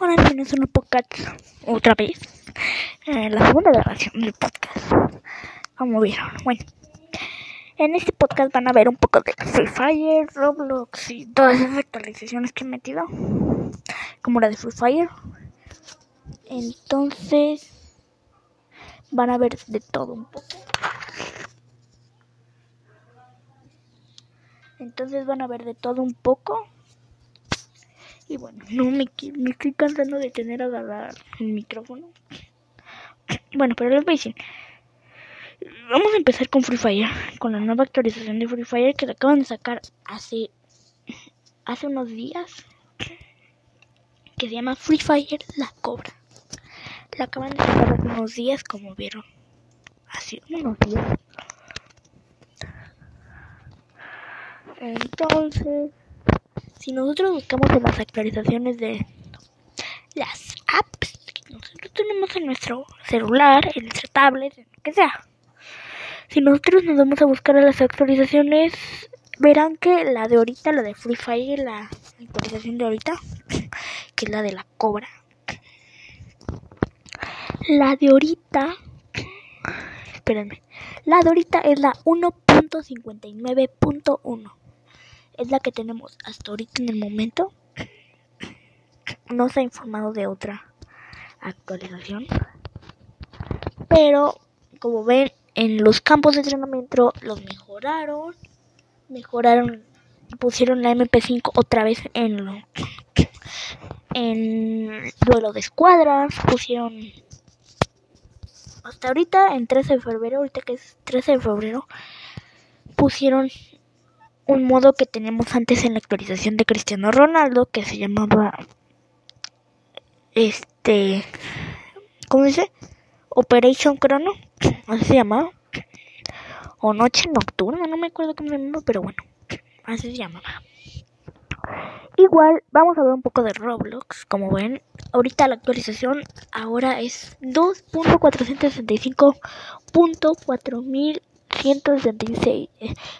Ahora a un podcast otra vez. Eh, la segunda grabación del podcast. Como vieron, bueno. En este podcast van a ver un poco de Free Fire, Roblox y todas esas actualizaciones que he metido. Como la de Free Fire. Entonces van a ver de todo un poco. Entonces van a ver de todo un poco. Y bueno, no me, me estoy cansando de tener agarrar el micrófono. Bueno, pero les voy a decir. Vamos a empezar con Free Fire, con la nueva actualización de Free Fire que la acaban de sacar hace hace unos días, que se llama Free Fire La Cobra. La acaban de sacar hace unos días, como vieron. Hace unos días. Entonces, si nosotros buscamos en las actualizaciones de las apps que nosotros tenemos en nuestro celular, en nuestra tablet, en lo que sea, si nosotros nos vamos a buscar a las actualizaciones, verán que la de ahorita, la de Free Fire, la actualización de ahorita, que es la de la cobra, la de ahorita, espérenme, la de ahorita es la 1.59.1 es la que tenemos hasta ahorita en el momento. No se ha informado de otra actualización. Pero, como ven, en los campos de entrenamiento los mejoraron. Mejoraron, pusieron la MP5 otra vez en lo, en duelo de escuadras. Pusieron hasta ahorita, en 13 de febrero, ahorita que es 13 de febrero, pusieron un modo que tenemos antes en la actualización de Cristiano Ronaldo que se llamaba este ¿cómo dice? Operation Chrono, así se llamaba o Noche Nocturna, no me acuerdo cómo se llamaba, pero bueno, así se llamaba. Igual vamos a ver un poco de Roblox, como ven, ahorita la actualización ahora es 2.465.4166.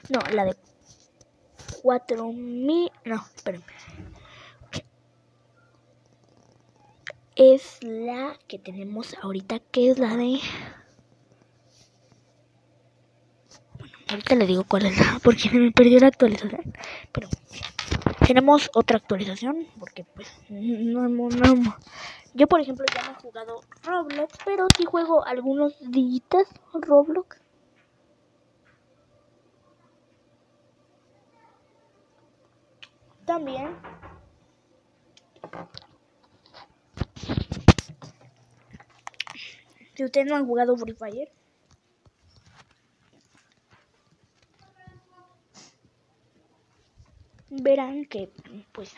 No, la de cuatro mil. No, espérenme. Es la que tenemos ahorita, que es la de. Bueno, ahorita le digo cuál es la, porque me perdió la actualización. Pero tenemos otra actualización, porque pues no, no, no. Yo, por ejemplo, ya no he jugado Roblox, pero sí juego algunos días Roblox. También. Si ustedes no han jugado Free Fire. Verán que pues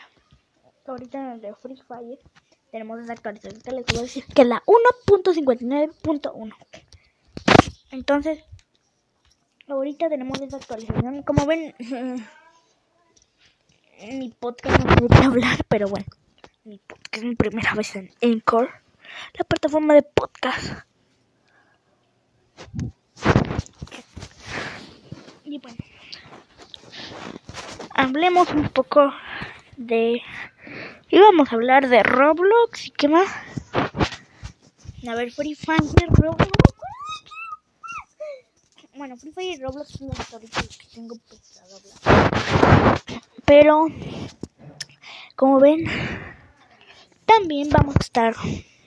ahorita en el Free Fire tenemos esa actualización les voy decir que la 1.59.1 entonces ahorita tenemos esa actualización. Como ven mi podcast no pude hablar, pero bueno, mi podcast es mi primera vez en Anchor, la plataforma de podcast. Y bueno, hablemos un poco de... Íbamos a hablar de Roblox y qué más. A ver, Free Fire, Roblox. Bueno, Free Fire y Roblox son las historias que tengo pensado hablar. Pero, como ven, también vamos a estar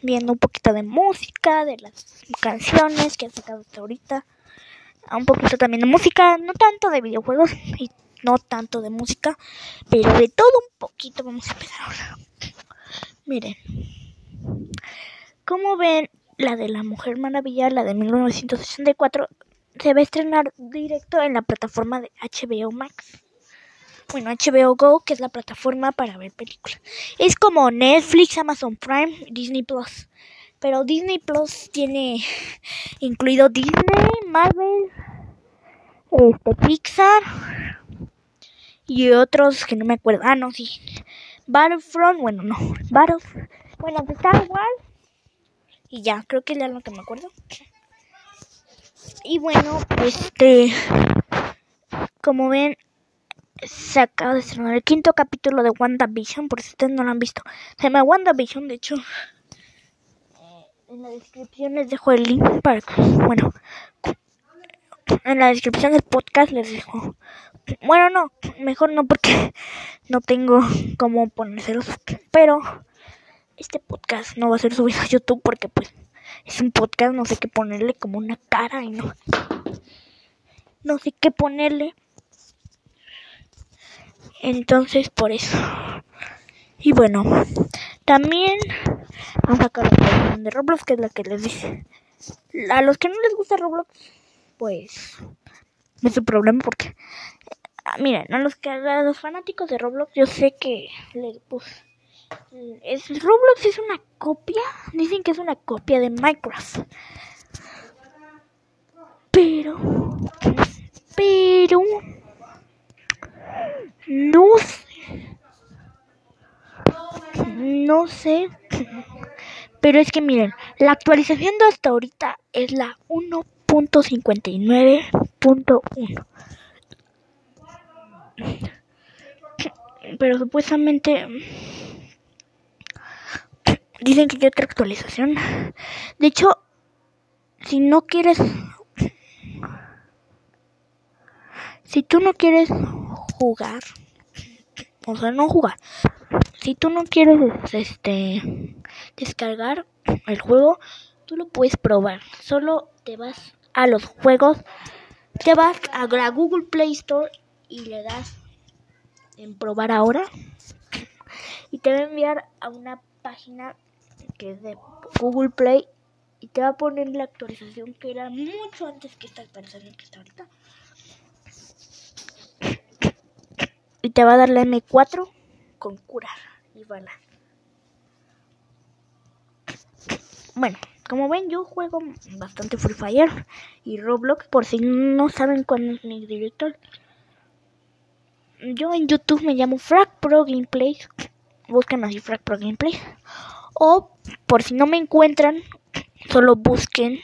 viendo un poquito de música, de las canciones que han sacado hasta ahorita. Un poquito también de música, no tanto de videojuegos y no tanto de música, pero de todo un poquito vamos a empezar ahora. Miren, como ven, la de la Mujer Maravilla, la de 1964, se va a estrenar directo en la plataforma de HBO Max bueno, HBO Go, que es la plataforma para ver películas. Es como Netflix, Amazon Prime, Disney Plus. Pero Disney Plus tiene incluido Disney, Marvel, este Pixar y otros que no me acuerdo. Ah, no, sí. Battlefront, bueno, no. Battlefront. Bueno, de Star Wars. Y ya, creo que es lo que me acuerdo. Y bueno, este. Como ven, se acaba de estrenar el quinto capítulo de WandaVision, por si ustedes no lo han visto. Se llama WandaVision, de hecho. En la descripción les dejo el link para bueno, en la descripción del podcast les dejo. Bueno, no, mejor no porque no tengo cómo ponérselos, pero este podcast no va a ser subido a YouTube porque pues es un podcast, no sé qué ponerle como una cara y no no sé qué ponerle. Entonces, por eso. Y bueno, también a sacar la de Roblox, que es la que les dije. A los que no les gusta Roblox, pues no es su problema porque ah, miren, a los que a los fanáticos de Roblox yo sé que les pues es Roblox es una copia, dicen que es una copia de Minecraft. Pero pero no. No sé. Pero es que miren, la actualización de hasta ahorita es la 1.59.1. Pero supuestamente dicen que hay otra actualización. De hecho, si no quieres si tú no quieres jugar, o sea, no jugar, si tú no quieres este descargar el juego, tú lo puedes probar. Solo te vas a los juegos, te vas a Google Play Store y le das en probar ahora y te va a enviar a una página que es de Google Play y te va a poner la actualización que era mucho antes que esta actualización que está ahorita. y te va a dar la M4 con curar y bala. Bueno, como ven yo juego bastante Free Fire y Roblox por si no saben cuál es mi director. Yo en YouTube me llamo Frag Pro Gameplays. Busquen así Frag Pro Gameplays. O por si no me encuentran, solo busquen.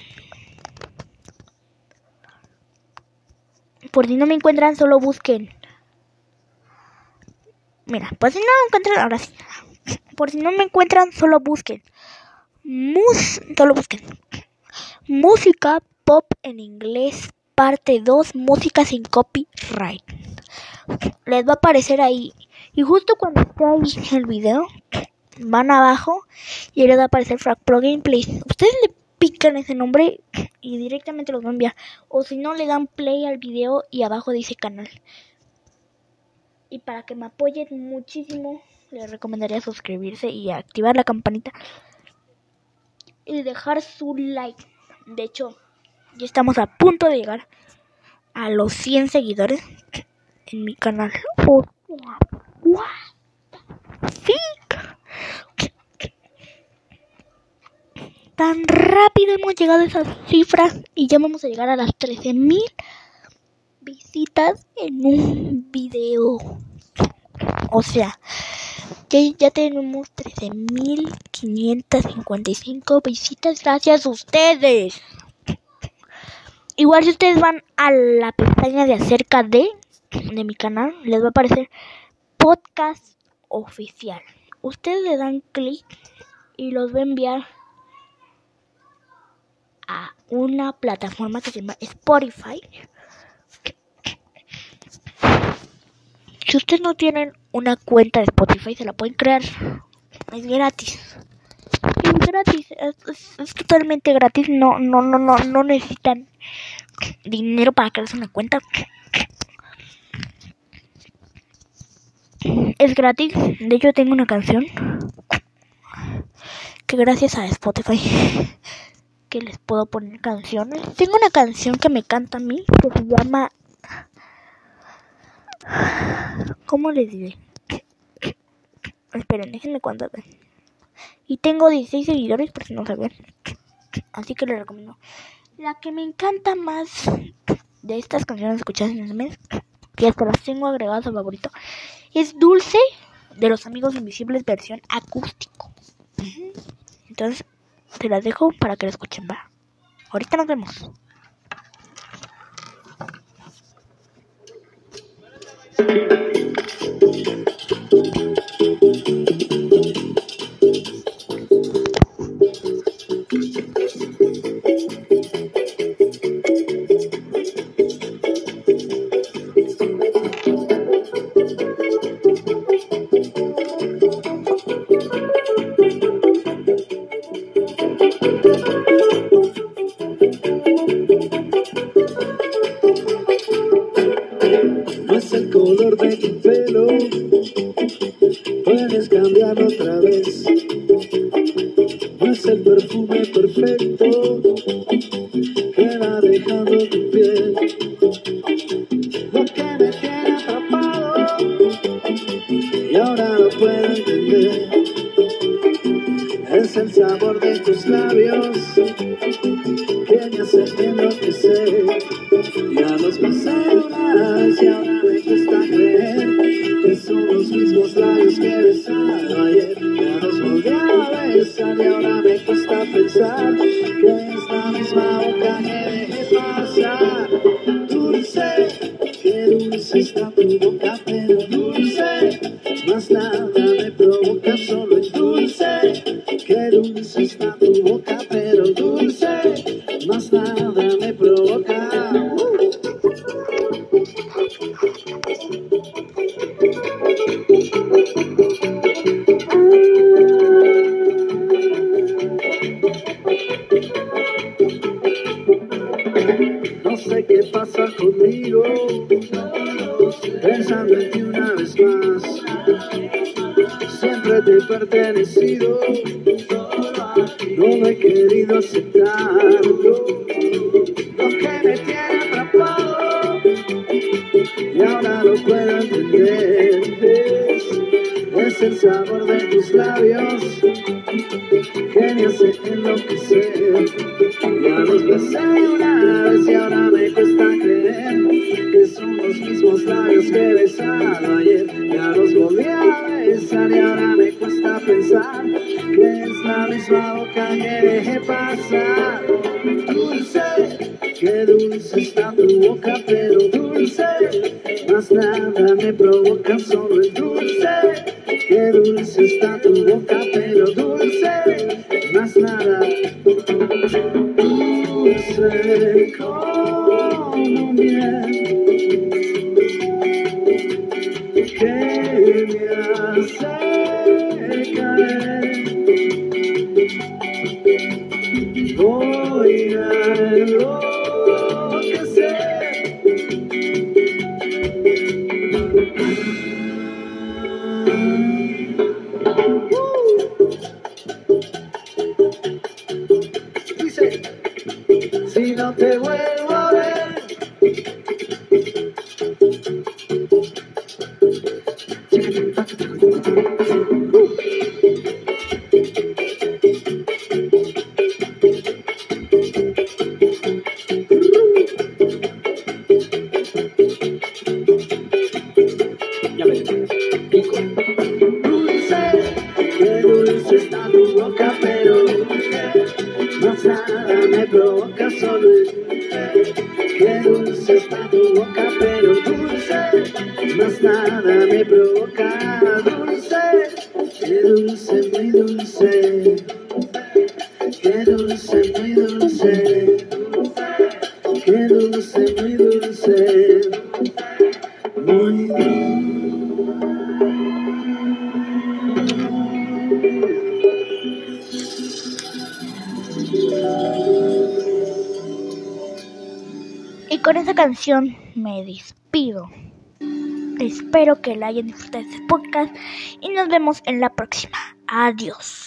Por si no me encuentran, solo busquen Mira, pues si no me encuentran, ahora sí. Por si no me encuentran, solo busquen. Mus, solo busquen. Música pop en inglés, parte 2, música sin copyright. Les va a aparecer ahí. Y justo cuando esté ahí el video, van abajo y les va a aparecer Frag Pro Gameplay. Ustedes le pican ese nombre y directamente los va a enviar. O si no, le dan play al video y abajo dice canal. Y para que me apoyen muchísimo, les recomendaría suscribirse y activar la campanita. Y dejar su like. De hecho, ya estamos a punto de llegar a los 100 seguidores en mi canal. ¿Sí? Tan rápido hemos llegado a esas cifras y ya vamos a llegar a las 13.000 visitas en un video. O sea, que ya tenemos 13.555 visitas gracias a ustedes. Igual si ustedes van a la pestaña de acerca de, de mi canal, les va a aparecer podcast oficial. Ustedes le dan clic y los va a enviar a una plataforma que se llama Spotify Si ustedes no tienen una cuenta de Spotify, se la pueden crear. Es gratis. Es gratis, es, totalmente gratis. No, no, no, no, no necesitan dinero para crearse una cuenta. Es gratis. De hecho, tengo una canción que gracias a Spotify que les puedo poner canciones. Tengo una canción que me canta a mí que se llama ¿Cómo les diré? Esperen, déjenme cuántas ven. Y tengo 16 seguidores, por si no saben. Así que les recomiendo. La que me encanta más de estas canciones escuchadas en el mes, que hasta las tengo agregadas a favorito, es Dulce de los Amigos Invisibles versión acústico. Entonces, te las dejo para que la escuchen, va. Ahorita nos vemos. Y ahora lo puedo entender. Es el sabor de tus labios que me hace enloquecer. Ya los vez y ahora me cuesta creer que son los mismos labios que he besado ayer. Ya los volví a besar y ahora me cuesta pensar que es la misma boca que dejé pasar. Dulce, qué dulce está tu boca, sé qué pasa conmigo, pensando en ti una vez más. Siempre te he pertenecido, no lo he querido aceptarlo. Lo que me tiene atrapado y ahora lo puedo entender. Es, el sabor de tus labios que me hace enloquecer. Ya los besé una vez y ahora labios que he besado ayer. Ya los volví a besar y ahora me cuesta pensar que es la misma boca que dejé pasar. Dulce, qué dulce está tu boca, pero dulce, más nada me provoca, solo el dulce. Qué dulce está tu boca, pero dulce, más nada dulce tu canción me despido. Espero que la hayan disfrutado este podcast y nos vemos en la próxima. Adiós.